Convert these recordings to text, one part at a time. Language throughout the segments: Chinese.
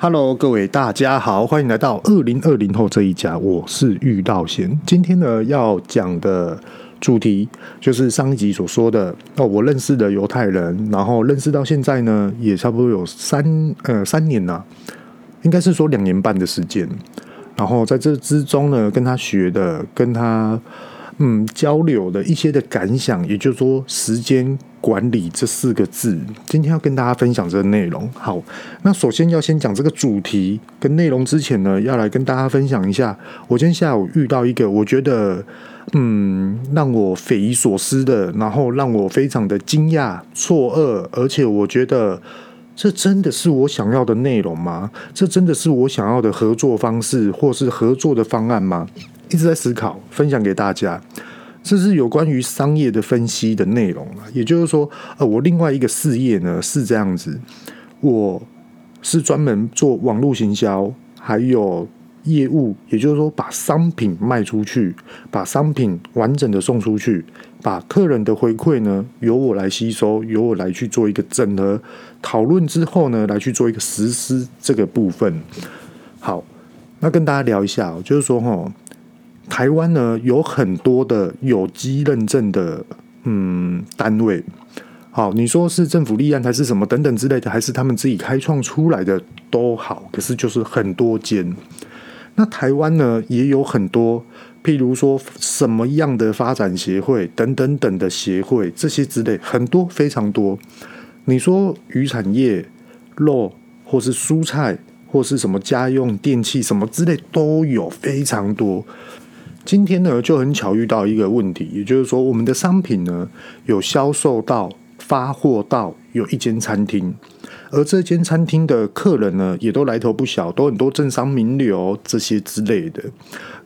Hello，各位大家好，欢迎来到二零二零后这一家，我是玉道贤。今天呢要讲的主题就是上一集所说的哦，我认识的犹太人，然后认识到现在呢也差不多有三呃三年了，应该是说两年半的时间。然后在这之中呢，跟他学的，跟他嗯交流的一些的感想，也就是说时间。管理这四个字，今天要跟大家分享这个内容。好，那首先要先讲这个主题跟内容之前呢，要来跟大家分享一下，我今天下午遇到一个我觉得嗯让我匪夷所思的，然后让我非常的惊讶、错愕，而且我觉得这真的是我想要的内容吗？这真的是我想要的合作方式或是合作的方案吗？一直在思考，分享给大家。这是有关于商业的分析的内容啊，也就是说，呃，我另外一个事业呢是这样子，我是专门做网络行销，还有业务，也就是说，把商品卖出去，把商品完整的送出去，把客人的回馈呢由我来吸收，由我来去做一个整合讨论之后呢，来去做一个实施这个部分。好，那跟大家聊一下，就是说哈。台湾呢有很多的有机认证的嗯单位，好，你说是政府立案还是什么等等之类的，还是他们自己开创出来的都好，可是就是很多间。那台湾呢也有很多，譬如说什么样的发展协会等等等的协会，这些之类很多非常多。你说鱼产业、肉或是蔬菜或是什么家用电器什么之类都有非常多。今天呢，就很巧遇到一个问题，也就是说，我们的商品呢有销售到发货到有一间餐厅，而这间餐厅的客人呢也都来头不小，都很多政商名流这些之类的。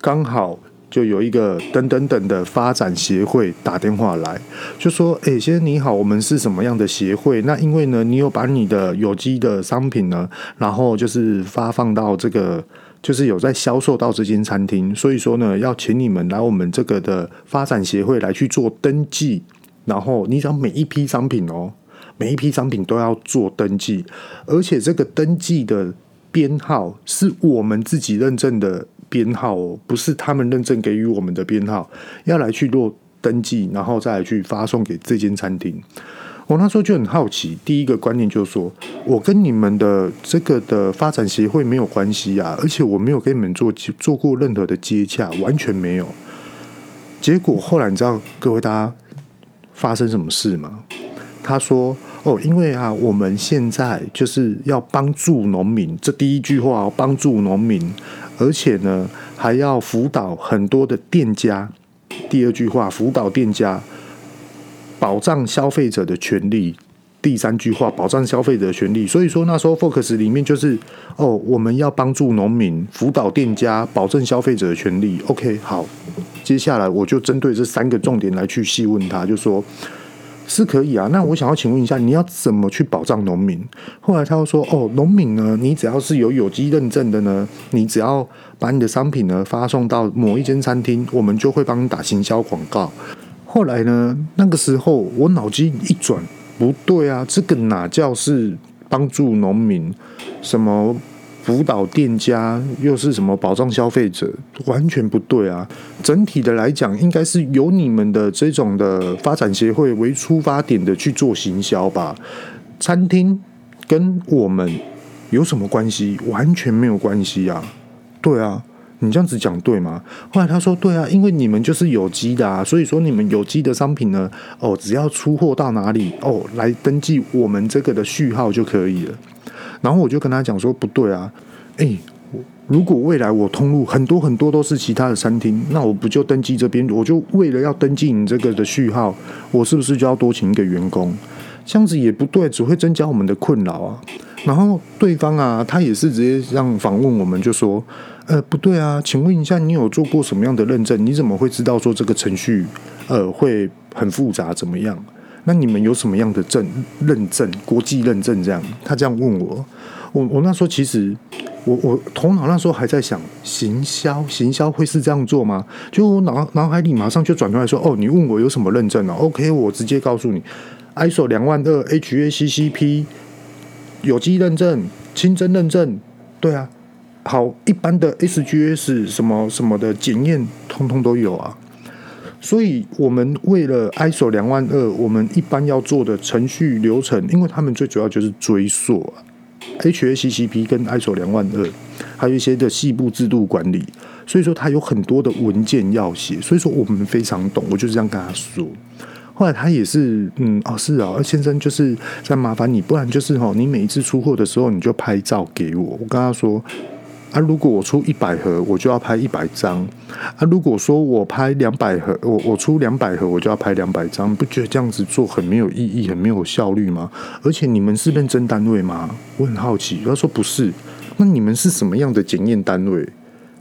刚好就有一个等等等的发展协会打电话来，就说：“哎，先生你好，我们是什么样的协会？那因为呢，你有把你的有机的商品呢，然后就是发放到这个。”就是有在销售到这间餐厅，所以说呢，要请你们来我们这个的发展协会来去做登记，然后你只要每一批商品哦，每一批商品都要做登记，而且这个登记的编号是我们自己认证的编号哦，不是他们认证给予我们的编号，要来去做登记，然后再来去发送给这间餐厅。我那时候就很好奇，第一个观念就是说，我跟你们的这个的发展协会没有关系啊，而且我没有跟你们做做过任何的接洽，完全没有。结果后来你知道各位大家发生什么事吗？他说：“哦，因为啊，我们现在就是要帮助农民，这第一句话帮助农民，而且呢还要辅导很多的店家。第二句话辅导店家。”保障消费者的权利，第三句话保障消费者的权利。所以说那时候 Focus 里面就是哦，我们要帮助农民，辅导店家，保证消费者的权利。OK，好，接下来我就针对这三个重点来去细问他，就说是可以啊。那我想要请问一下，你要怎么去保障农民？后来他又说哦，农民呢，你只要是有有机认证的呢，你只要把你的商品呢发送到某一间餐厅，我们就会帮你打行销广告。后来呢？那个时候我脑筋一转，不对啊，这个哪叫是帮助农民？什么辅导店家，又是什么保障消费者？完全不对啊！整体的来讲，应该是由你们的这种的发展协会为出发点的去做行销吧。餐厅跟我们有什么关系？完全没有关系啊！对啊。你这样子讲对吗？后来他说对啊，因为你们就是有机的啊，所以说你们有机的商品呢，哦，只要出货到哪里哦，来登记我们这个的序号就可以了。然后我就跟他讲说不对啊，诶，如果未来我通路很多很多都是其他的餐厅，那我不就登记这边？我就为了要登记你这个的序号，我是不是就要多请一个员工？这样子也不对，只会增加我们的困扰啊。然后对方啊，他也是直接这样访问我们，就说。呃，不对啊，请问一下，你有做过什么样的认证？你怎么会知道说这个程序呃会很复杂怎么样？那你们有什么样的证认证？国际认证这样？他这样问我，我我那时候其实我我头脑那时候还在想，行销行销会是这样做吗？就我脑脑海里马上就转出来说，哦，你问我有什么认证呢？OK，我直接告诉你，ISO 两万二 HACCP 有机认证、清真认证。对啊，好，一般的 SGS 什么什么的检验，通通都有啊。所以，我们为了 ISO 两万二，我们一般要做的程序流程，因为他们最主要就是追溯啊，HACCP 跟 ISO 两万二，还有一些的细部制度管理，所以说他有很多的文件要写，所以说我们非常懂，我就是这样跟他说。后来他也是，嗯，哦，是啊，先生就是在麻烦你，不然就是哦，你每一次出货的时候，你就拍照给我，我跟他说。啊，如果我出一百盒，我就要拍一百张。啊，如果说我拍两百盒，我我出两百盒，我就要拍两百张，不觉得这样子做很没有意义，很没有效率吗？而且你们是认证单位吗？我很好奇。他说不是，那你们是什么样的检验单位？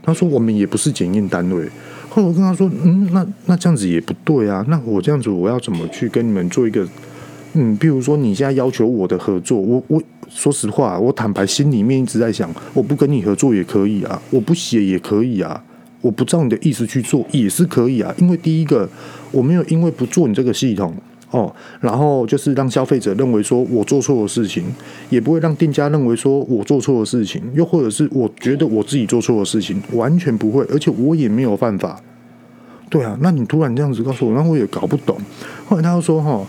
他说我们也不是检验单位。后来我跟他说，嗯，那那这样子也不对啊。那我这样子我要怎么去跟你们做一个？嗯，比如说你现在要求我的合作，我我说实话，我坦白心里面一直在想，我不跟你合作也可以啊，我不写也可以啊，我不照你的意思去做也是可以啊。因为第一个，我没有因为不做你这个系统哦，然后就是让消费者认为说我做错的事情，也不会让店家认为说我做错的事情，又或者是我觉得我自己做错的事情，完全不会，而且我也没有犯法。对啊，那你突然这样子告诉我，那我也搞不懂。后来他又说哈。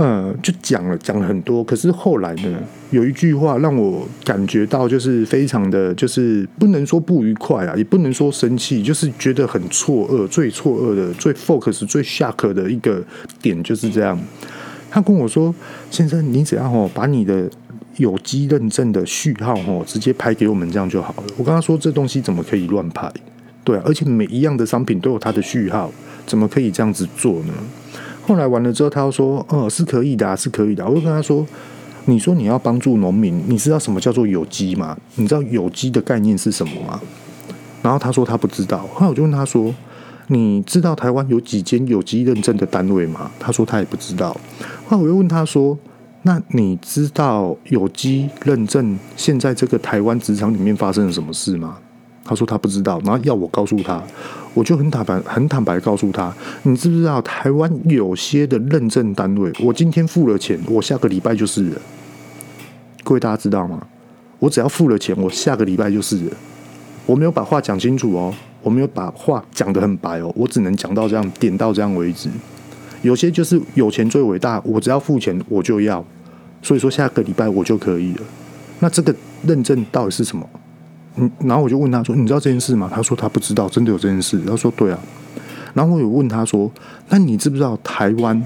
嗯，就讲了讲了很多，可是后来呢，有一句话让我感觉到就是非常的，就是不能说不愉快啊，也不能说生气，就是觉得很错愕，最错愕的、最 focus、最 shock 的一个点就是这样。他跟我说：“先生，你只要哦把你的有机认证的序号哦直接拍给我们，这样就好了。”我跟他说：“这东西怎么可以乱拍？对啊，而且每一样的商品都有它的序号，怎么可以这样子做呢？”后来完了之后，他又说：“哦，是可以的啊，是可以的。”我就跟他说：“你说你要帮助农民，你知道什么叫做有机吗？你知道有机的概念是什么吗？”然后他说他不知道。后来我就问他说：“你知道台湾有几间有机认证的单位吗？”他说他也不知道。后来我又问他说：“那你知道有机认证现在这个台湾职场里面发生了什么事吗？”他说他不知道，然后要我告诉他。我就很坦白、很坦白告诉他，你知不知道台湾有些的认证单位，我今天付了钱，我下个礼拜就是了。各位大家知道吗？我只要付了钱，我下个礼拜就是了。我没有把话讲清楚哦，我没有把话讲得很白哦，我只能讲到这样，点到这样为止。有些就是有钱最伟大，我只要付钱我就要，所以说下个礼拜我就可以了。那这个认证到底是什么？然后我就问他说：“你知道这件事吗？”他说：“他不知道，真的有这件事。”他说：“对啊。”然后我有问他说：“那你知不知道台湾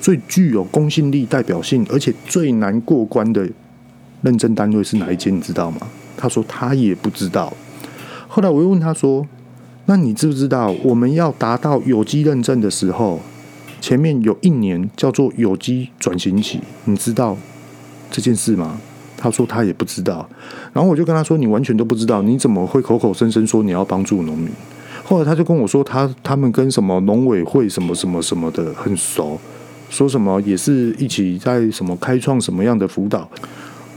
最具有公信力、代表性，而且最难过关的认证单位是哪一间？你知道吗？”他说：“他也不知道。”后来我又问他说：“那你知不知道我们要达到有机认证的时候，前面有一年叫做有机转型期？你知道这件事吗？”他说他也不知道，然后我就跟他说：“你完全都不知道，你怎么会口口声声说你要帮助农民？”后来他就跟我说他：“他们跟什么农委会什么什么什么的很熟，说什么也是一起在什么开创什么样的辅导。”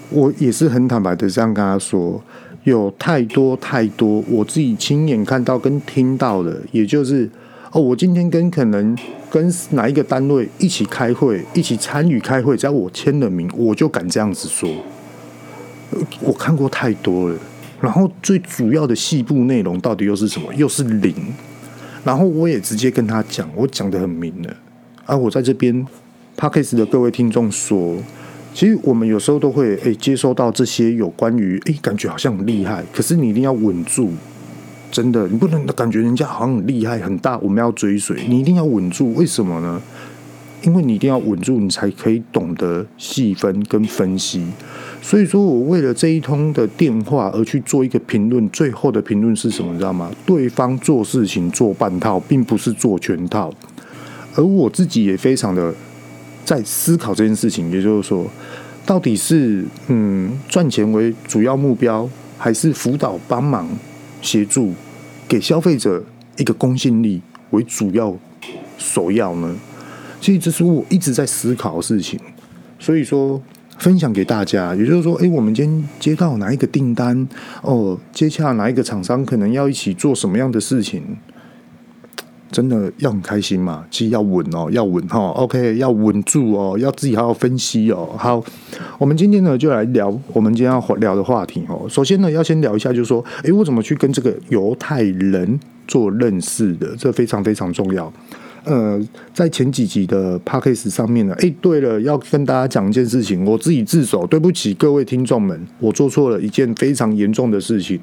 我也是很坦白的这样跟他说：“有太多太多我自己亲眼看到跟听到的，也就是哦，我今天跟可能。”跟哪一个单位一起开会，一起参与开会，只要我签了名，我就敢这样子说。我看过太多了，然后最主要的细部内容到底又是什么？又是零。然后我也直接跟他讲，我讲得很明了。啊，我在这边 Podcast 的各位听众说，其实我们有时候都会诶接收到这些有关于诶感觉好像很厉害，可是你一定要稳住。真的，你不能感觉人家好像很厉害很大，我们要追随，你一定要稳住。为什么呢？因为你一定要稳住，你才可以懂得细分跟分析。所以说我为了这一通的电话而去做一个评论，最后的评论是什么？你知道吗？对方做事情做半套，并不是做全套。而我自己也非常的在思考这件事情，也就是说，到底是嗯赚钱为主要目标，还是辅导帮忙？协助给消费者一个公信力为主要首要呢？其实这是我一直在思考的事情，所以说分享给大家。也就是说，诶，我们今天接到哪一个订单哦，接洽哪一个厂商，可能要一起做什么样的事情？真的要很开心嘛？其实要稳哦，要稳哈。OK，要稳住哦，要自己好好分析哦。好，我们今天呢就来聊我们今天要聊的话题哦。首先呢，要先聊一下，就是说，诶，我怎么去跟这个犹太人做认识的？这非常非常重要。呃，在前几集的 Podcast 上面呢，诶，对了，要跟大家讲一件事情，我自己自首，对不起各位听众们，我做错了一件非常严重的事情，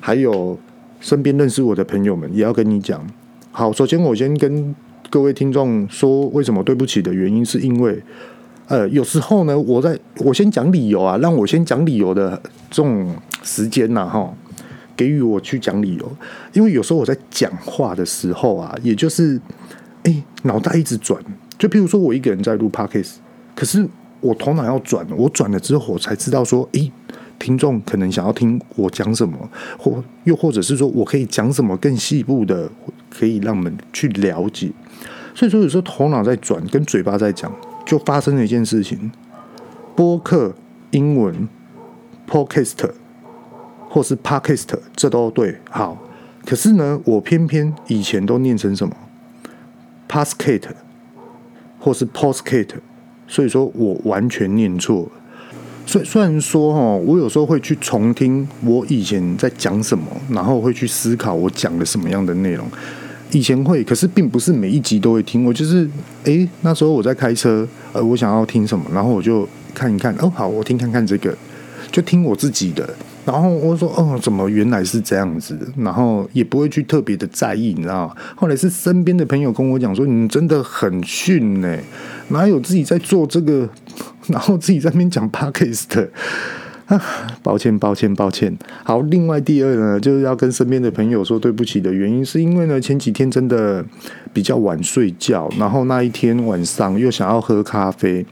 还有身边认识我的朋友们也要跟你讲。好，首先我先跟各位听众说，为什么对不起的原因，是因为，呃，有时候呢，我在我先讲理由啊，让我先讲理由的这种时间呐，哈，给予我去讲理由，因为有时候我在讲话的时候啊，也就是，哎，脑袋一直转，就譬如说我一个人在录 Podcast，可是我头脑要转，我转了之后，我才知道说，哎。听众可能想要听我讲什么，或又或者是说我可以讲什么更细部的，可以让我们去了解。所以说有时候头脑在转，跟嘴巴在讲，就发生了一件事情：播客英文 podcast 或是 podcast，这都对。好，可是呢，我偏偏以前都念成什么 podcast 或是 postcate，所以说我完全念错。虽虽然说哈，我有时候会去重听我以前在讲什么，然后会去思考我讲的什么样的内容。以前会，可是并不是每一集都会听。我就是，诶，那时候我在开车，呃，我想要听什么，然后我就看一看，哦，好，我听看看这个，就听我自己的。然后我说，哦，怎么原来是这样子？然后也不会去特别的在意，你知道？后来是身边的朋友跟我讲说，你真的很逊呢，哪有自己在做这个？然后自己在那边讲 Podcast 啊，抱歉抱歉抱歉。好，另外第二呢，就是要跟身边的朋友说对不起的原因，是因为呢前几天真的比较晚睡觉，然后那一天晚上又想要喝咖啡。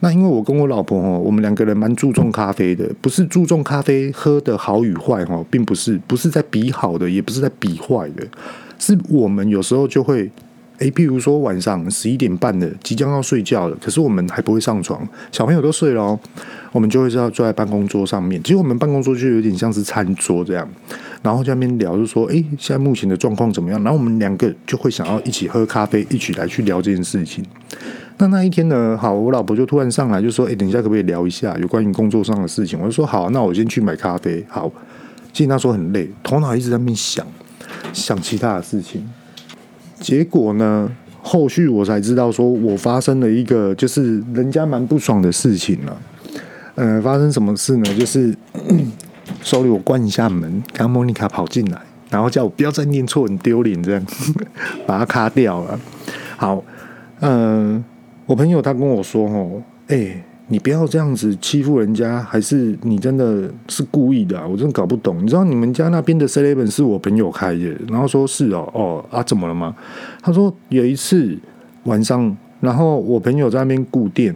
那因为我跟我老婆哦，我们两个人蛮注重咖啡的，不是注重咖啡喝的好与坏哈，并不是，不是在比好的，也不是在比坏的，是我们有时候就会。诶，譬如说晚上十一点半的即将要睡觉了，可是我们还不会上床，小朋友都睡了哦，我们就会是要坐在办公桌上面。其实我们办公桌就有点像是餐桌这样，然后在那边聊，就说：“诶，现在目前的状况怎么样？”然后我们两个就会想要一起喝咖啡，一起来去聊这件事情。那那一天呢，好，我老婆就突然上来就说：“诶，等一下可不可以聊一下有关于工作上的事情？”我就说：“好，那我先去买咖啡。”好，其实那时候很累，头脑一直在那边想，想其他的事情。结果呢？后续我才知道，说我发生了一个就是人家蛮不爽的事情了。呃，发生什么事呢？就是 手里我关一下门，刚莫妮卡跑进来，然后叫我不要再念错，很丢脸，这样 把它卡掉了。好，嗯、我朋友他跟我说，哦，哎。你不要这样子欺负人家，还是你真的是故意的啊？我真的搞不懂。你知道你们家那边的 Seven 是我朋友开的，然后说是哦哦啊，怎么了吗？他说有一次晚上，然后我朋友在那边顾店，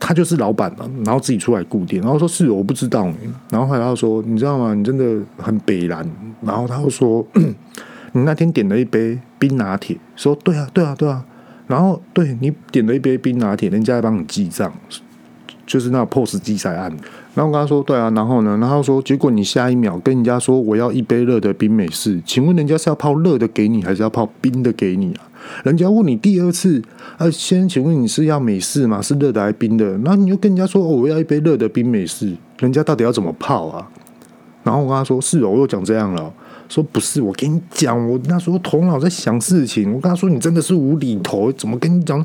他就是老板嘛，然后自己出来顾店，然后说是我不知道，然后后来他说你知道吗？你真的很北蓝，然后他又说 你那天点了一杯冰拿铁，说对啊对啊对啊。然后对你点了一杯冰拿铁，人家还帮你记账，就是那 POS 机才按。然后我跟他说：“对啊。”然后呢？然后说：“结果你下一秒跟人家说我要一杯热的冰美式，请问人家是要泡热的给你，还是要泡冰的给你啊？”人家问你第二次，呃，先请问你是要美式吗？是热的还是冰的？然后你又跟人家说：“哦，我要一杯热的冰美式。”人家到底要怎么泡啊？然后我跟他说：“是哦，我又讲这样了。”说不是，我跟你讲，我那时候头脑在想事情。我跟他说，你真的是无厘头，怎么跟你讲？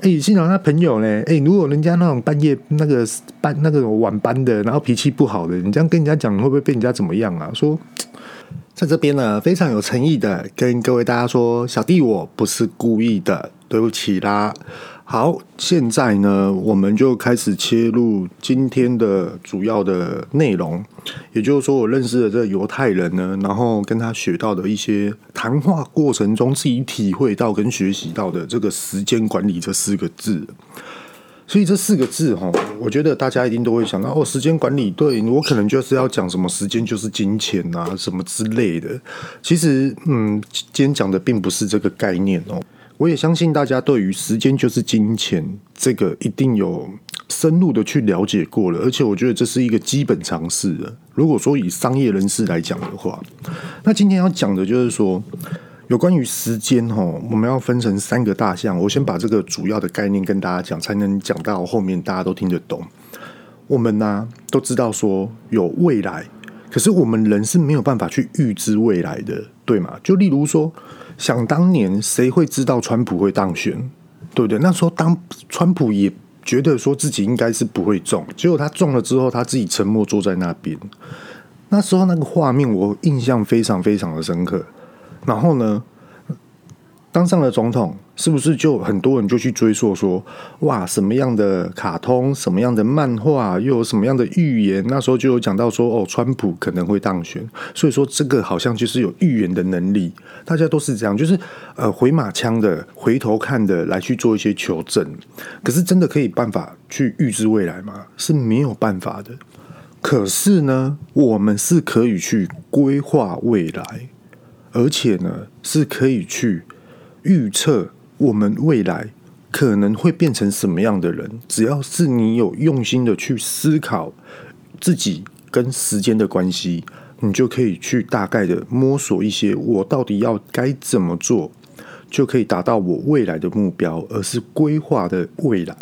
哎，幸好他朋友呢？哎，如果人家那种半夜那个班那个晚班的，然后脾气不好的，你这样跟人家讲，会不会被人家怎么样啊？说在这边呢，非常有诚意的跟各位大家说，小弟我不是故意的，对不起啦。好，现在呢，我们就开始切入今天的主要的内容，也就是说，我认识的这个犹太人呢，然后跟他学到的一些谈话过程中自己体会到跟学习到的这个时间管理这四个字。所以这四个字哈，我觉得大家一定都会想到哦，时间管理，对，我可能就是要讲什么时间就是金钱啊，什么之类的。其实，嗯，今天讲的并不是这个概念哦。我也相信大家对于时间就是金钱这个一定有深入的去了解过了，而且我觉得这是一个基本常识的。如果说以商业人士来讲的话，那今天要讲的就是说，有关于时间哈，我们要分成三个大项。我先把这个主要的概念跟大家讲，才能讲到后面大家都听得懂。我们呢、都知道说有未来，可是我们人是没有办法去预知未来的，对吗？就例如说，想当年谁会知道川普会当选，对不对？那时候当川普也觉得说自己应该是不会中，结果他中了之后，他自己沉默坐在那边。那时候那个画面我印象非常非常的深刻。然后呢，当上了总统，是不是就很多人就去追溯说，哇，什么样的卡通，什么样的漫画，又有什么样的预言？那时候就有讲到说，哦，川普可能会当选，所以说这个好像就是有预言的能力。大家都是这样，就是呃回马枪的，回头看的来去做一些求证。可是真的可以办法去预知未来吗？是没有办法的。可是呢，我们是可以去规划未来。而且呢，是可以去预测我们未来可能会变成什么样的人。只要是你有用心的去思考自己跟时间的关系，你就可以去大概的摸索一些我到底要该怎么做，就可以达到我未来的目标，而是规划的未来。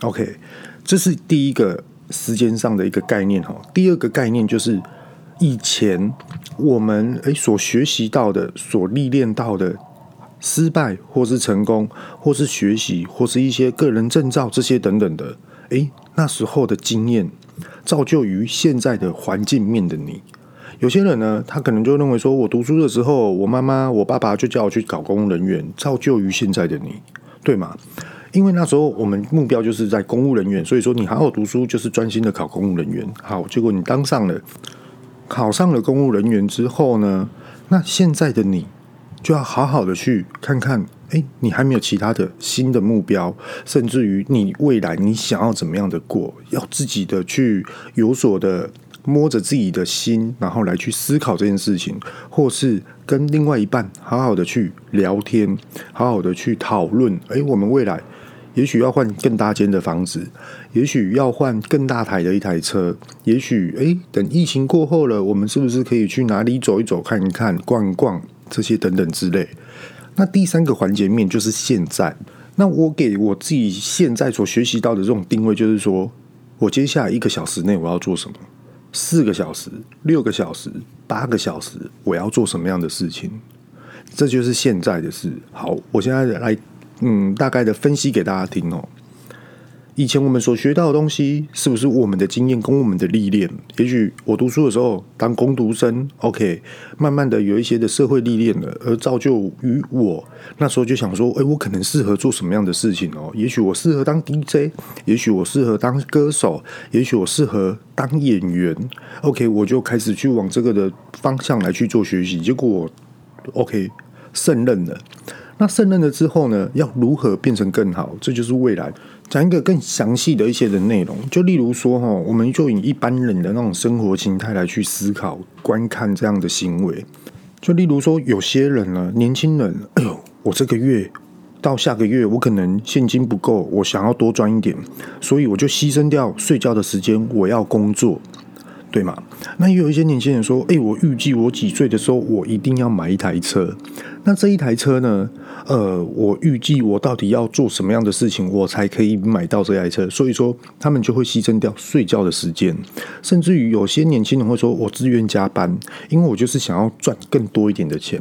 OK，这是第一个时间上的一个概念哈。第二个概念就是。以前我们诶所学习到的、所历练到的失败，或是成功，或是学习，或是一些个人证照这些等等的，诶，那时候的经验造就于现在的环境面的你。有些人呢，他可能就认为说，我读书的时候，我妈妈、我爸爸就叫我去搞公务人员，造就于现在的你，对吗？因为那时候我们目标就是在公务人员，所以说你好好读书，就是专心的考公务人员。好，结果你当上了。考上了公务人员之后呢，那现在的你就要好好的去看看，诶，你还没有其他的新的目标，甚至于你未来你想要怎么样的过，要自己的去有所的摸着自己的心，然后来去思考这件事情，或是跟另外一半好好的去聊天，好好的去讨论，诶，我们未来。也许要换更大间的房子，也许要换更大台的一台车，也许诶，等疫情过后了，我们是不是可以去哪里走一走、看一看、逛一逛这些等等之类？那第三个环节面就是现在。那我给我自己现在所学习到的这种定位，就是说我接下来一个小时内我要做什么？四个小时、六个小时、八个小时，我要做什么样的事情？这就是现在的事。好，我现在来。嗯，大概的分析给大家听哦。以前我们所学到的东西，是不是我们的经验跟我们的历练？也许我读书的时候当工读生，OK，慢慢的有一些的社会历练了，而造就于我那时候就想说，诶，我可能适合做什么样的事情哦？也许我适合当 DJ，也许我适合当歌手，也许我适合当演员。OK，我就开始去往这个的方向来去做学习，结果 OK 胜任了。那胜任了之后呢，要如何变成更好？这就是未来讲一个更详细的一些的内容。就例如说哈，我们就以一般人的那种生活形态来去思考、观看这样的行为。就例如说，有些人呢，年轻人，哎呦，我这个月到下个月，我可能现金不够，我想要多赚一点，所以我就牺牲掉睡觉的时间，我要工作。对吗？那也有一些年轻人说：“诶，我预计我几岁的时候，我一定要买一台车。那这一台车呢？呃，我预计我到底要做什么样的事情，我才可以买到这台车？所以说，他们就会牺牲掉睡觉的时间，甚至于有些年轻人会说：我自愿加班，因为我就是想要赚更多一点的钱。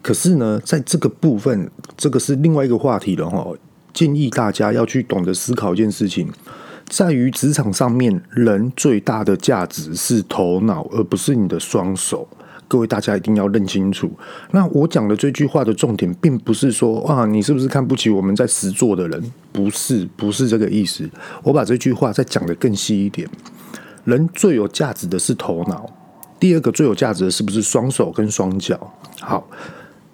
可是呢，在这个部分，这个是另外一个话题了哈。建议大家要去懂得思考一件事情。”在于职场上面，人最大的价值是头脑，而不是你的双手。各位大家一定要认清楚。那我讲的这句话的重点，并不是说啊，你是不是看不起我们在实做的人？不是，不是这个意思。我把这句话再讲得更细一点。人最有价值的是头脑，第二个最有价值的是不是双手跟双脚？好，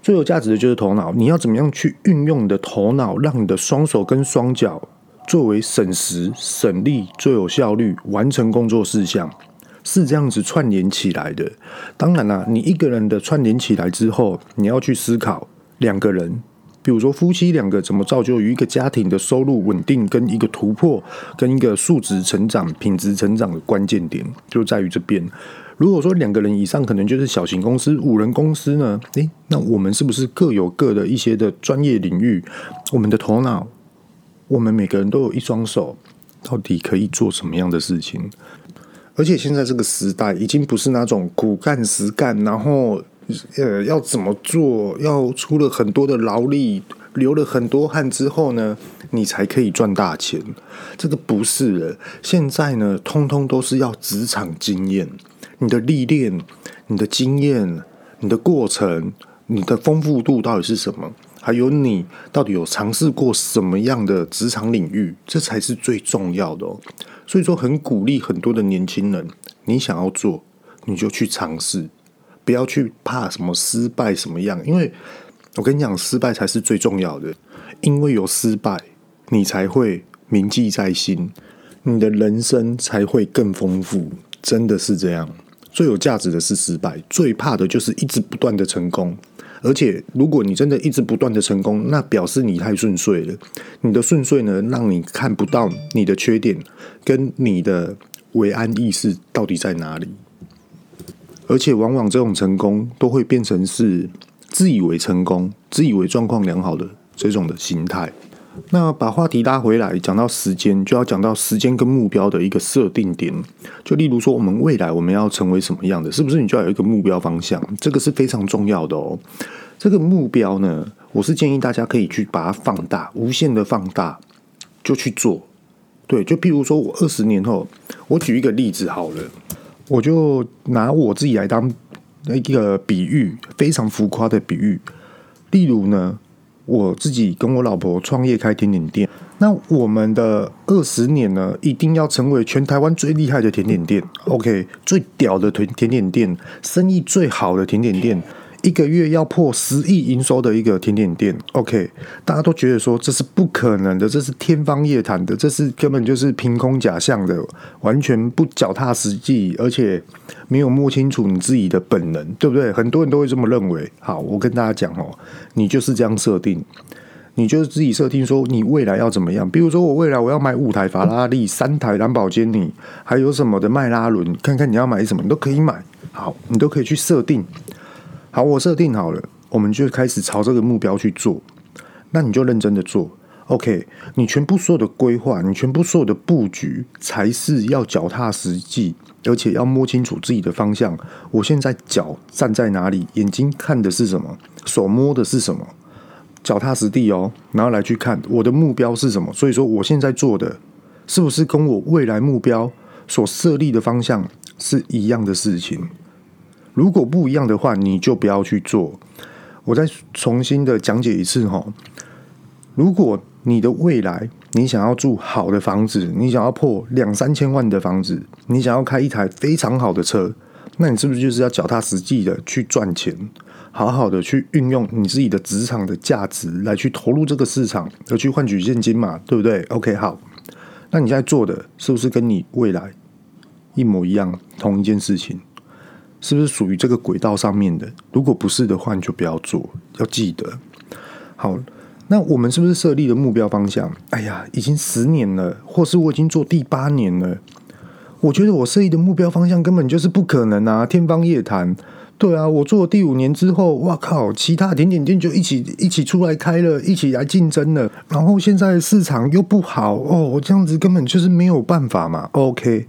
最有价值的就是头脑。你要怎么样去运用你的头脑，让你的双手跟双脚？作为省时省力最有效率完成工作事项，是这样子串联起来的。当然啦，你一个人的串联起来之后，你要去思考两个人比如说夫妻两个怎么造就于一个家庭的收入稳定，跟一个突破，跟一个数值成长、品质成长的关键点就在于这边。如果说两个人以上可能就是小型公司、五人公司呢？诶，那我们是不是各有各的一些的专业领域？我们的头脑，我们每个人都有一双手，到底可以做什么样的事情？而且现在这个时代已经不是那种苦干实干，然后。呃，要怎么做？要出了很多的劳力，流了很多汗之后呢，你才可以赚大钱。这个不是的，现在呢，通通都是要职场经验，你的历练、你的经验、你的过程、你的丰富度到底是什么？还有你到底有尝试过什么样的职场领域？这才是最重要的哦。所以说，很鼓励很多的年轻人，你想要做，你就去尝试。不要去怕什么失败什么样，因为我跟你讲，失败才是最重要的。因为有失败，你才会铭记在心，你的人生才会更丰富。真的是这样，最有价值的是失败，最怕的就是一直不断的成功。而且，如果你真的一直不断的成功，那表示你太顺遂了。你的顺遂呢，让你看不到你的缺点跟你的为安意识到底在哪里。而且往往这种成功都会变成是自以为成功、自以为状况良好的这种的心态。那把话题拉回来，讲到时间，就要讲到时间跟目标的一个设定点。就例如说，我们未来我们要成为什么样的，是不是你就要有一个目标方向？这个是非常重要的哦。这个目标呢，我是建议大家可以去把它放大，无限的放大，就去做。对，就譬如说我二十年后，我举一个例子好了。我就拿我自己来当一个比喻，非常浮夸的比喻。例如呢，我自己跟我老婆创业开甜点店，那我们的二十年呢，一定要成为全台湾最厉害的甜点店，OK，最屌的甜甜点店，生意最好的甜点店。一个月要破十亿营收的一个甜点店，OK，大家都觉得说这是不可能的，这是天方夜谭的，这是根本就是凭空假象的，完全不脚踏实际，而且没有摸清楚你自己的本能，对不对？很多人都会这么认为。好，我跟大家讲哦，你就是这样设定，你就是自己设定说你未来要怎么样。比如说我未来我要买五台法拉利，三台兰博基尼，还有什么的迈拉伦，看看你要买什么，你都可以买。好，你都可以去设定。好，我设定好了，我们就开始朝这个目标去做。那你就认真的做，OK？你全部所有的规划，你全部所有的布局，才是要脚踏实际，而且要摸清楚自己的方向。我现在脚站在哪里？眼睛看的是什么？手摸的是什么？脚踏实地哦，然后来去看我的目标是什么。所以说，我现在做的是不是跟我未来目标所设立的方向是一样的事情？如果不一样的话，你就不要去做。我再重新的讲解一次哈。如果你的未来，你想要住好的房子，你想要破两三千万的房子，你想要开一台非常好的车，那你是不是就是要脚踏实地的去赚钱，好好的去运用你自己的职场的价值来去投入这个市场，而去换取现金嘛？对不对？OK，好。那你现在做的是不是跟你未来一模一样，同一件事情？是不是属于这个轨道上面的？如果不是的话，你就不要做。要记得，好，那我们是不是设立了目标方向？哎呀，已经十年了，或是我已经做第八年了。我觉得我设立的目标方向根本就是不可能啊，天方夜谭。对啊，我做了第五年之后，哇靠，其他点点店就一起一起出来开了，一起来竞争了。然后现在市场又不好哦，我这样子根本就是没有办法嘛。OK。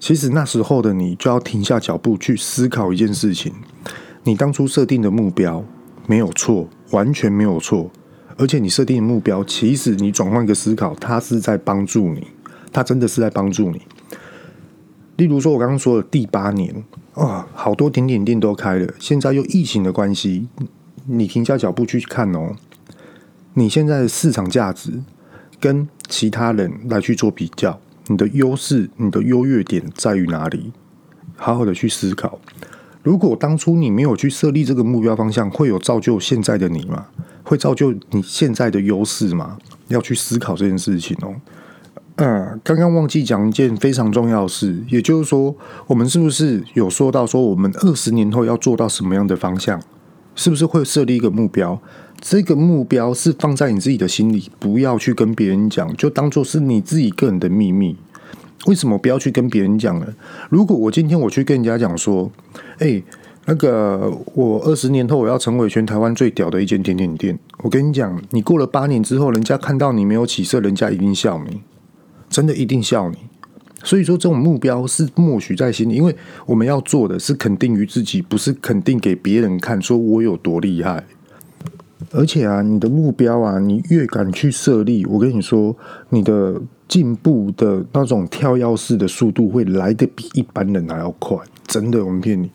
其实那时候的你就要停下脚步去思考一件事情：你当初设定的目标没有错，完全没有错。而且你设定的目标，其实你转换一个思考，它是在帮助你，它真的是在帮助你。例如说，我刚刚说的第八年啊，好多甜点店都开了，现在又疫情的关系，你停下脚步去看哦，你现在的市场价值跟其他人来去做比较。你的优势，你的优越点在于哪里？好好的去思考。如果当初你没有去设立这个目标方向，会有造就现在的你吗？会造就你现在的优势吗？要去思考这件事情哦。嗯，刚刚忘记讲一件非常重要的事，也就是说，我们是不是有说到说，我们二十年后要做到什么样的方向？是不是会设立一个目标？这个目标是放在你自己的心里，不要去跟别人讲，就当做是你自己个人的秘密。为什么不要去跟别人讲呢？如果我今天我去跟人家讲说，哎，那个我二十年后我要成为全台湾最屌的一间甜点店，我跟你讲，你过了八年之后，人家看到你没有起色，人家一定笑你，真的一定笑你。所以说，这种目标是默许在心里，因为我们要做的是肯定于自己，不是肯定给别人看，说我有多厉害。而且啊，你的目标啊，你越敢去设立，我跟你说，你的进步的那种跳跃式的速度会来得比一般人还要快。真的，我们骗你。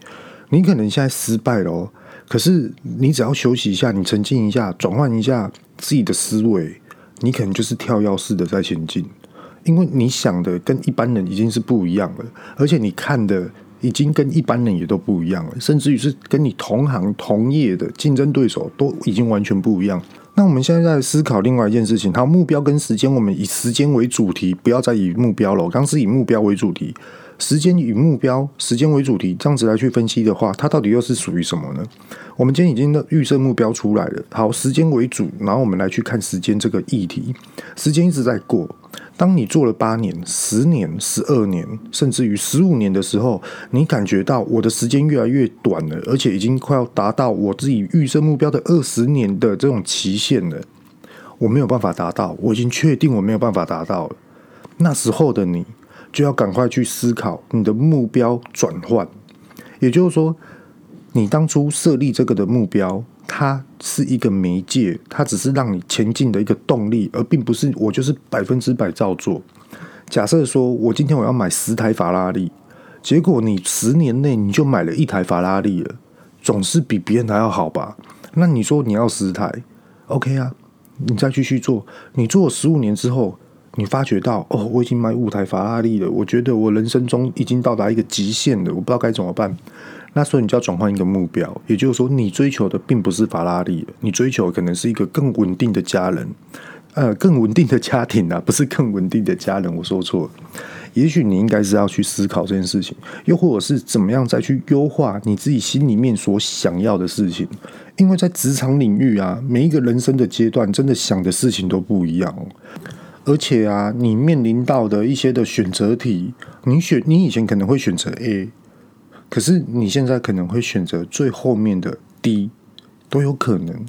你可能现在失败了哦，可是你只要休息一下，你沉静一下，转换一下自己的思维，你可能就是跳跃式的在前进。因为你想的跟一般人已经是不一样了，而且你看的已经跟一般人也都不一样了，甚至于是跟你同行同业的竞争对手都已经完全不一样。那我们现在在思考另外一件事情，好，目标跟时间，我们以时间为主题，不要再以目标了。我刚是以目标为主题，时间与目标，时间为主题，这样子来去分析的话，它到底又是属于什么呢？我们今天已经的预设目标出来了，好，时间为主，然后我们来去看时间这个议题，时间一直在过。当你做了八年、十年、十二年，甚至于十五年的时候，你感觉到我的时间越来越短了，而且已经快要达到我自己预设目标的二十年的这种期限了。我没有办法达到，我已经确定我没有办法达到了。那时候的你就要赶快去思考你的目标转换，也就是说，你当初设立这个的目标。它是一个媒介，它只是让你前进的一个动力，而并不是我就是百分之百照做。假设说我今天我要买十台法拉利，结果你十年内你就买了一台法拉利了，总是比别人还要好吧？那你说你要十台，OK 啊？你再继续做，你做十五年之后，你发觉到哦，我已经买五台法拉利了，我觉得我人生中已经到达一个极限了，我不知道该怎么办。那所以你就要转换一个目标，也就是说，你追求的并不是法拉利，你追求的可能是一个更稳定的家人，呃，更稳定的家庭啊，不是更稳定的家人。我说错了，也许你应该是要去思考这件事情，又或者是怎么样再去优化你自己心里面所想要的事情。因为在职场领域啊，每一个人生的阶段，真的想的事情都不一样，而且啊，你面临到的一些的选择题，你选你以前可能会选择 A。可是你现在可能会选择最后面的 D，都有可能。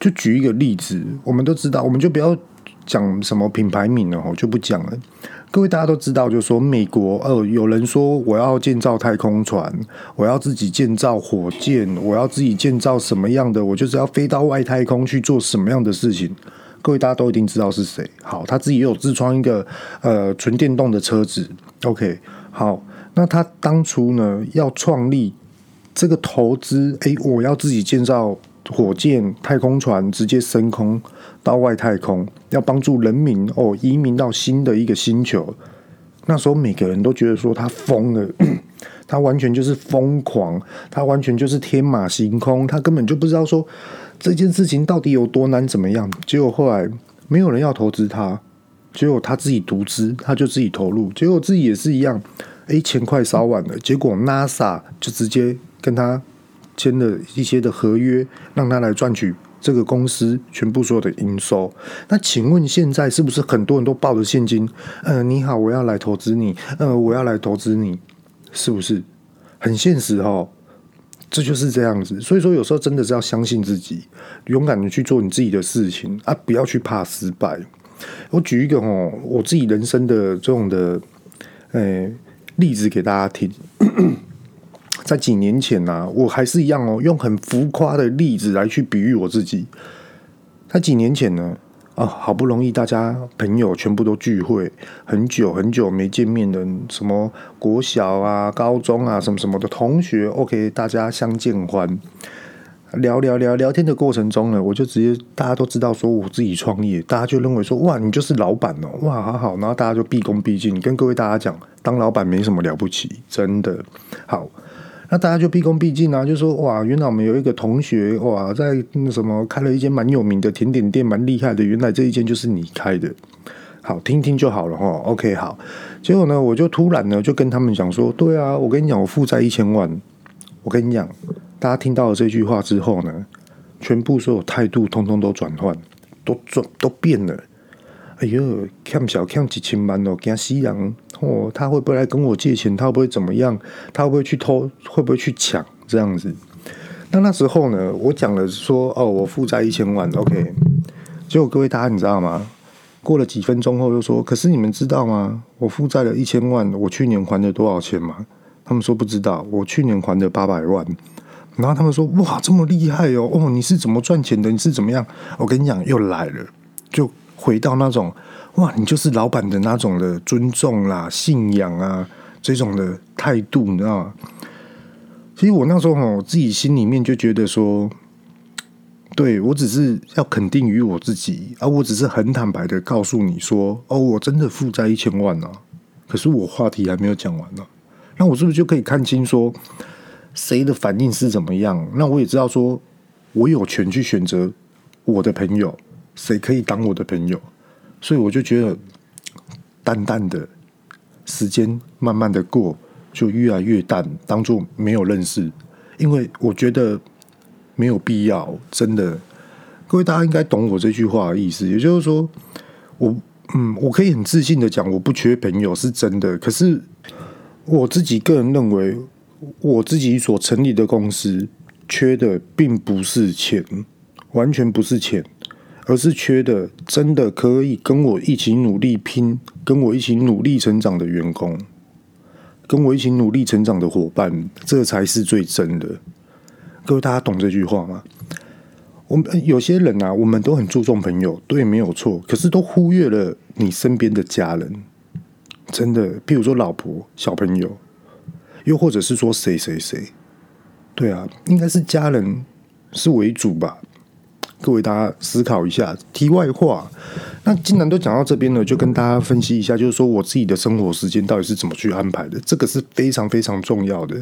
就举一个例子，我们都知道，我们就不要讲什么品牌名了，我就不讲了。各位大家都知道，就是说美国，呃，有人说我要建造太空船，我要自己建造火箭，我要自己建造什么样的，我就是要飞到外太空去做什么样的事情。各位大家都一定知道是谁。好，他自己有自创一个呃纯电动的车子。OK，好。那他当初呢，要创立这个投资，哎，我要自己建造火箭、太空船，直接升空到外太空，要帮助人民哦移民到新的一个星球。那时候每个人都觉得说他疯了，他完全就是疯狂，他完全就是天马行空，他根本就不知道说这件事情到底有多难，怎么样。结果后来没有人要投资他，结果他自己独资，他就自己投入，结果自己也是一样。哎，钱快烧完了，结果 NASA 就直接跟他签了一些的合约，让他来赚取这个公司全部所有的营收。那请问现在是不是很多人都抱着现金？呃，你好，我要来投资你，呃，我要来投资你，是不是很现实哦？这就是这样子。所以说，有时候真的是要相信自己，勇敢的去做你自己的事情啊，不要去怕失败。我举一个哦，我自己人生的这种的，哎。例子给大家听，在几年前呢、啊，我还是一样哦，用很浮夸的例子来去比喻我自己。在几年前呢，啊，好不容易大家朋友全部都聚会，很久很久没见面的，什么国小啊、高中啊，什么什么的同学，OK，大家相见欢。聊聊聊聊天的过程中呢，我就直接大家都知道说我自己创业，大家就认为说哇，你就是老板哦，哇，好好，然后大家就毕恭毕敬，跟各位大家讲，当老板没什么了不起，真的好，那大家就毕恭毕敬啊，就说哇，原来我们有一个同学哇，在那什么开了一间蛮有名的甜点店，蛮厉害的，原来这一间就是你开的，好，听听就好了哈，OK，好，结果呢，我就突然呢就跟他们讲说，对啊，我跟你讲，我负债一千万，我跟你讲。大家听到了这句话之后呢，全部所有态度通通都转换，都转都变了。哎呦，欠小欠几千万哦，惊死人哦！他会不会来跟我借钱？他会不会怎么样？他会不会去偷？会不会去抢？这样子。那那时候呢，我讲了说哦，我负债一千万，OK。结果各位大家你知道吗？过了几分钟后又说，可是你们知道吗？我负债了一千万，我去年还了多少钱吗？他们说不知道，我去年还了八百万。然后他们说哇，这么厉害哦！哦，你是怎么赚钱的？你是怎么样？我跟你讲，又来了，就。回到那种哇，你就是老板的那种的尊重啦、信仰啊，这种的态度，你知道吗？其实我那时候我自己心里面就觉得说，对，我只是要肯定于我自己，而我只是很坦白的告诉你说，哦，我真的负债一千万啊，可是我话题还没有讲完呢，那我是不是就可以看清说谁的反应是怎么样？那我也知道说我有权去选择我的朋友。谁可以当我的朋友？所以我就觉得淡淡的，时间慢慢的过，就越来越淡，当做没有认识。因为我觉得没有必要，真的。各位大家应该懂我这句话的意思，也就是说，我嗯，我可以很自信的讲，我不缺朋友，是真的。可是我自己个人认为，我自己所成立的公司缺的并不是钱，完全不是钱。而是缺的，真的可以跟我一起努力拼，跟我一起努力成长的员工，跟我一起努力成长的伙伴，这才是最真的。各位大家懂这句话吗？我们有些人啊，我们都很注重朋友，对，没有错，可是都忽略了你身边的家人。真的，譬如说老婆、小朋友，又或者是说谁谁谁，对啊，应该是家人是为主吧。各位大家思考一下。题外话，那既然都讲到这边了，就跟大家分析一下，就是说我自己的生活时间到底是怎么去安排的。这个是非常非常重要的。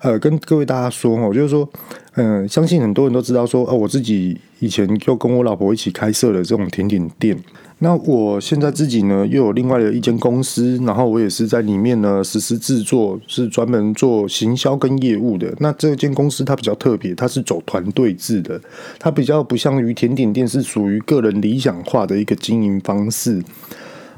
呃，跟各位大家说哦，就是说，嗯、相信很多人都知道说，哦、我自己以前就跟我老婆一起开设了这种甜点店。那我现在自己呢，又有另外的一间公司，然后我也是在里面呢实施制作，是专门做行销跟业务的。那这间公司它比较特别，它是走团队制的，它比较不像于甜点店是属于个人理想化的一个经营方式。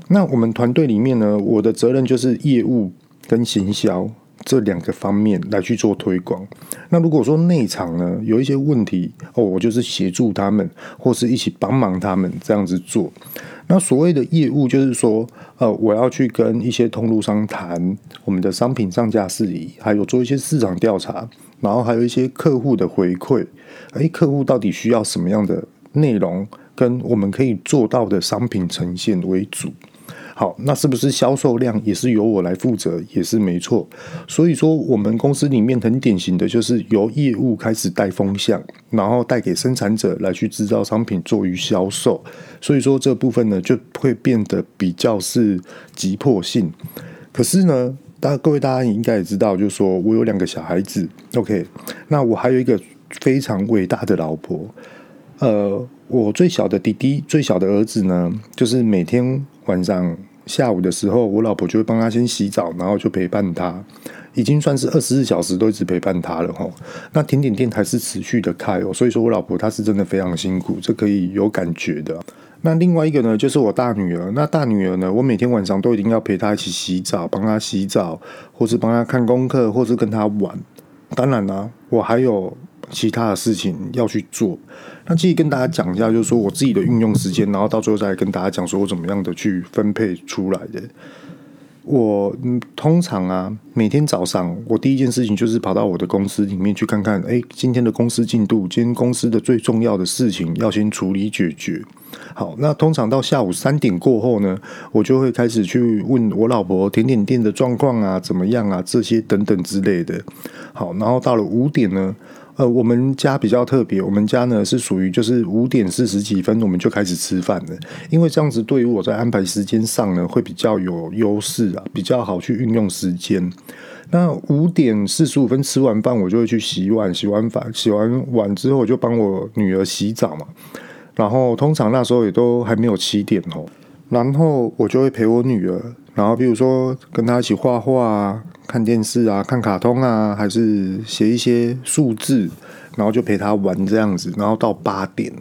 那我们团队里面呢，我的责任就是业务跟行销。这两个方面来去做推广。那如果说内场呢，有一些问题哦，我就是协助他们，或是一起帮忙他们这样子做。那所谓的业务就是说，呃，我要去跟一些通路商谈我们的商品上架事宜，还有做一些市场调查，然后还有一些客户的回馈。诶，客户到底需要什么样的内容，跟我们可以做到的商品呈现为主。好，那是不是销售量也是由我来负责？也是没错。所以说，我们公司里面很典型的就是由业务开始带风向，然后带给生产者来去制造商品做于销售。所以说这部分呢，就会变得比较是急迫性。可是呢，大各位大家应该也知道，就是说我有两个小孩子，OK，那我还有一个非常伟大的老婆。呃，我最小的弟弟，最小的儿子呢，就是每天晚上。下午的时候，我老婆就会帮他先洗澡，然后就陪伴他，已经算是二十四小时都一直陪伴他了吼。那甜点店还是持续的开哦，所以说我老婆她是真的非常辛苦，这可以有感觉的。那另外一个呢，就是我大女儿。那大女儿呢，我每天晚上都一定要陪她一起洗澡，帮她洗澡，或是帮她看功课，或是跟她玩。当然啦，我还有。其他的事情要去做，那继续跟大家讲一下，就是说我自己的运用时间，然后到最后再跟大家讲说我怎么样的去分配出来的。我，通常啊，每天早上我第一件事情就是跑到我的公司里面去看看，哎，今天的公司进度，今天公司的最重要的事情要先处理解决。好，那通常到下午三点过后呢，我就会开始去问我老婆甜点店的状况啊，怎么样啊，这些等等之类的。好，然后到了五点呢。呃，我们家比较特别，我们家呢是属于就是五点四十几分我们就开始吃饭了，因为这样子对于我在安排时间上呢会比较有优势啊，比较好去运用时间。那五点四十五分吃完饭，我就会去洗碗，洗完饭洗完碗之后，我就帮我女儿洗澡嘛。然后通常那时候也都还没有七点哦，然后我就会陪我女儿。然后比如说跟他一起画画啊、看电视啊、看卡通啊，还是写一些数字，然后就陪他玩这样子，然后到八点。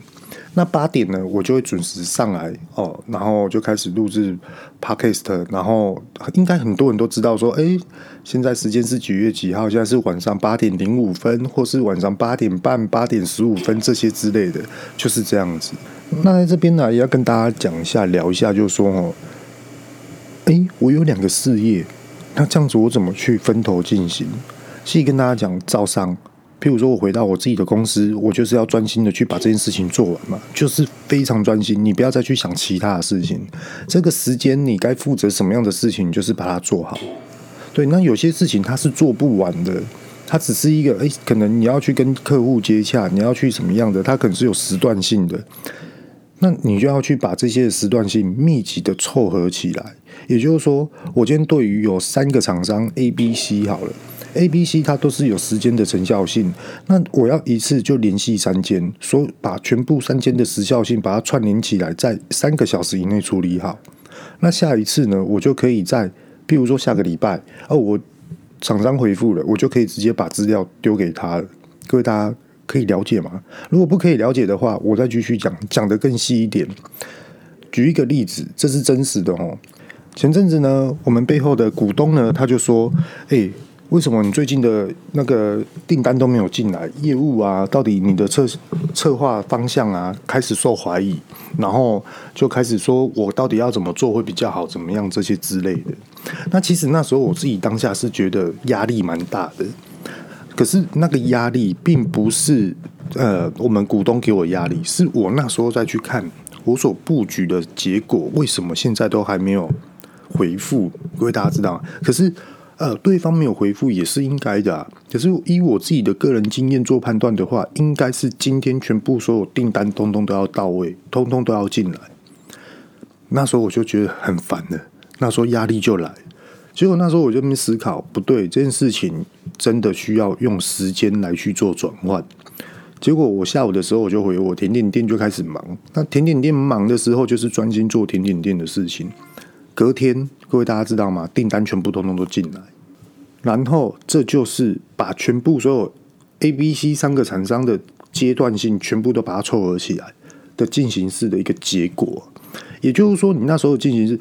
那八点呢，我就会准时上来哦，然后就开始录制 podcast，然后应该很多人都知道说，哎，现在时间是几月几号？现在是晚上八点零五分，或是晚上八点半、八点十五分这些之类的，就是这样子。那在这边呢，也要跟大家讲一下，聊一下，就是说哦，哎，我有两个事业，那这样子我怎么去分头进行？细跟大家讲招商。譬如说，我回到我自己的公司，我就是要专心的去把这件事情做完嘛，就是非常专心。你不要再去想其他的事情。这个时间你该负责什么样的事情，就是把它做好。对，那有些事情它是做不完的，它只是一个，诶，可能你要去跟客户接洽，你要去什么样的，它可能是有时段性的。那你就要去把这些时段性密集的凑合起来。也就是说，我今天对于有三个厂商 A、B、C 好了。A、B、C 它都是有时间的成效性，那我要一次就联系三间，说把全部三间的时效性把它串联起来，在三个小时以内处理好。那下一次呢，我就可以在，比如说下个礼拜，哦，我厂商回复了，我就可以直接把资料丢给他了。各位大家可以了解吗？如果不可以了解的话，我再继续讲，讲得更细一点。举一个例子，这是真实的哦。前阵子呢，我们背后的股东呢，他就说，哎。为什么你最近的那个订单都没有进来？业务啊，到底你的策策划方向啊，开始受怀疑，然后就开始说我到底要怎么做会比较好，怎么样这些之类的。那其实那时候我自己当下是觉得压力蛮大的，可是那个压力并不是呃我们股东给我压力，是我那时候再去看我所布局的结果，为什么现在都还没有回复？各位大家知道，可是。呃，对方没有回复也是应该的啊，可是依我自己的个人经验做判断的话，应该是今天全部所有订单通通都要到位，通通都要进来。那时候我就觉得很烦了，那时候压力就来。结果那时候我就没思考，不对，这件事情真的需要用时间来去做转换。结果我下午的时候我就回我甜点店就开始忙。那甜点店忙的时候，就是专心做甜点店的事情。隔天，各位大家知道吗？订单全部通通都进来，然后这就是把全部所有 A、B、C 三个厂商的阶段性全部都把它凑合起来的进行式的一个结果。也就是说，你那时候进行式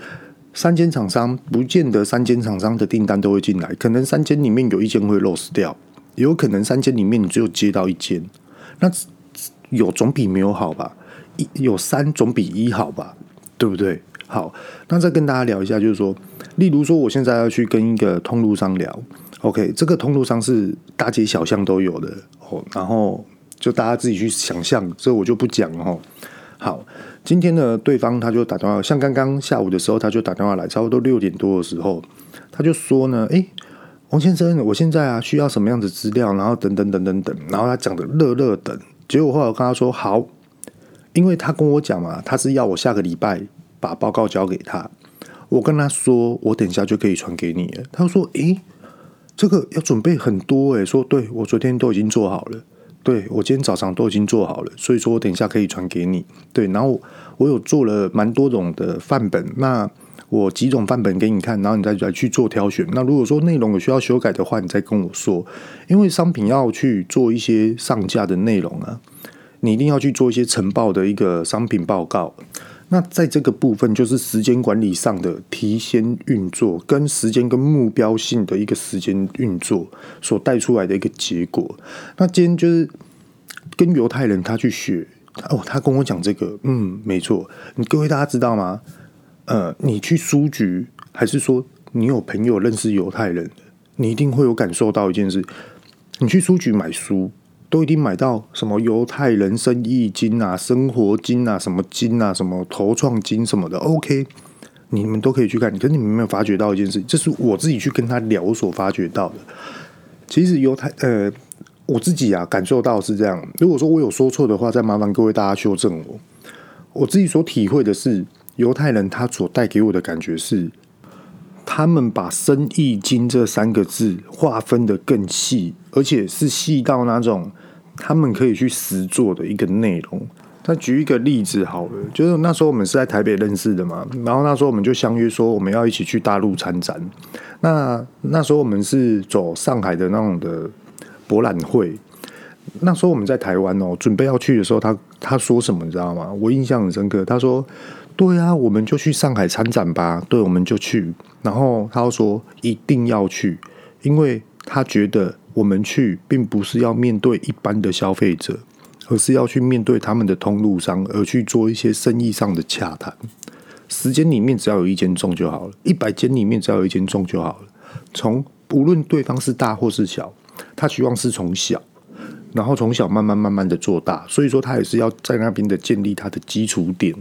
三间厂商，不见得三间厂商的订单都会进来，可能三间里面有一间会 loss 掉，也有可能三间里面你只有接到一间，那有总比没有好吧？一有三总比一好吧？对不对？好，那再跟大家聊一下，就是说，例如说，我现在要去跟一个通路商聊，OK，这个通路商是大街小巷都有的哦，然后就大家自己去想象，这我就不讲哦。好，今天呢，对方他就打电话，像刚刚下午的时候，他就打电话来，差不多六点多的时候，他就说呢，诶，王先生，我现在啊需要什么样的资料，然后等等等等等，然后他讲的热热等，结果后来我跟他说好，因为他跟我讲嘛，他是要我下个礼拜。把报告交给他，我跟他说，我等一下就可以传给你了。他说：“诶，这个要准备很多诶。”说：“对，我昨天都已经做好了，对，我今天早上都已经做好了，所以说我等一下可以传给你。对，然后我有做了蛮多种的范本，那我几种范本给你看，然后你再来去做挑选。那如果说内容有需要修改的话，你再跟我说，因为商品要去做一些上架的内容啊，你一定要去做一些呈报的一个商品报告。”那在这个部分，就是时间管理上的提前运作，跟时间跟目标性的一个时间运作所带出来的一个结果。那今天就是跟犹太人他去学哦，他跟我讲这个，嗯，没错。你各位大家知道吗？呃，你去书局，还是说你有朋友认识犹太人，你一定会有感受到一件事：你去书局买书。都已经买到什么犹太人生意经啊、生活经啊、什么经啊、什么头创经什么的，OK，你们都可以去看。可是你们没有发觉到一件事，这是我自己去跟他聊所发觉到的。其实犹太呃，我自己啊感受到是这样。如果说我有说错的话，再麻烦各位大家修正我。我自己所体会的是，犹太人他所带给我的感觉是，他们把生意经这三个字划分得更细，而且是细到那种他们可以去实做的一个内容。他举一个例子好了，就是那时候我们是在台北认识的嘛，然后那时候我们就相约说我们要一起去大陆参展。那那时候我们是走上海的那种的博览会。那时候我们在台湾哦，准备要去的时候，他他说什么你知道吗？我印象很深刻。他说：“对啊，我们就去上海参展吧。”对，我们就去。然后他说：“一定要去，因为他觉得我们去并不是要面对一般的消费者。”而是要去面对他们的通路商，而去做一些生意上的洽谈。十间里面只要有一间中就好了，一百间里面只要有一间中就好了。从无论对方是大或是小，他希望是从小，然后从小慢慢慢慢的做大。所以说，他也是要在那边的建立他的基础点。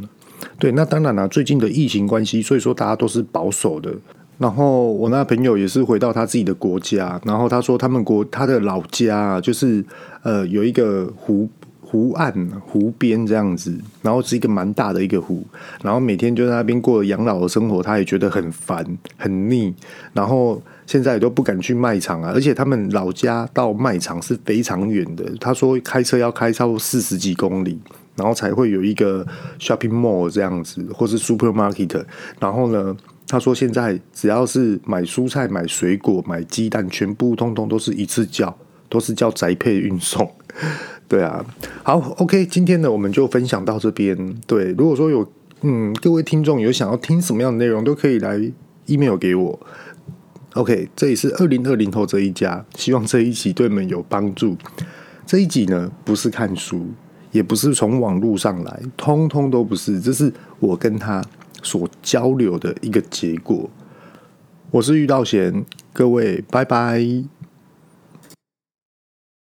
对，那当然了，最近的疫情关系，所以说大家都是保守的。然后我那朋友也是回到他自己的国家，然后他说他们国他的老家就是呃有一个湖。湖岸、湖边这样子，然后是一个蛮大的一个湖，然后每天就在那边过养老的生活，他也觉得很烦、很腻，然后现在也都不敢去卖场啊，而且他们老家到卖场是非常远的，他说开车要开超过四十几公里，然后才会有一个 shopping mall 这样子，或是 supermarket，然后呢，他说现在只要是买蔬菜、买水果、买鸡蛋，全部通通都是一次叫，都是叫宅配运送。对啊，好，OK，今天呢，我们就分享到这边。对，如果说有嗯，各位听众有想要听什么样的内容，都可以来 email 给我。OK，这里是二零二零后这一家，希望这一集对你们有帮助。这一集呢，不是看书，也不是从网络上来，通通都不是，这是我跟他所交流的一个结果。我是玉道贤，各位，拜拜。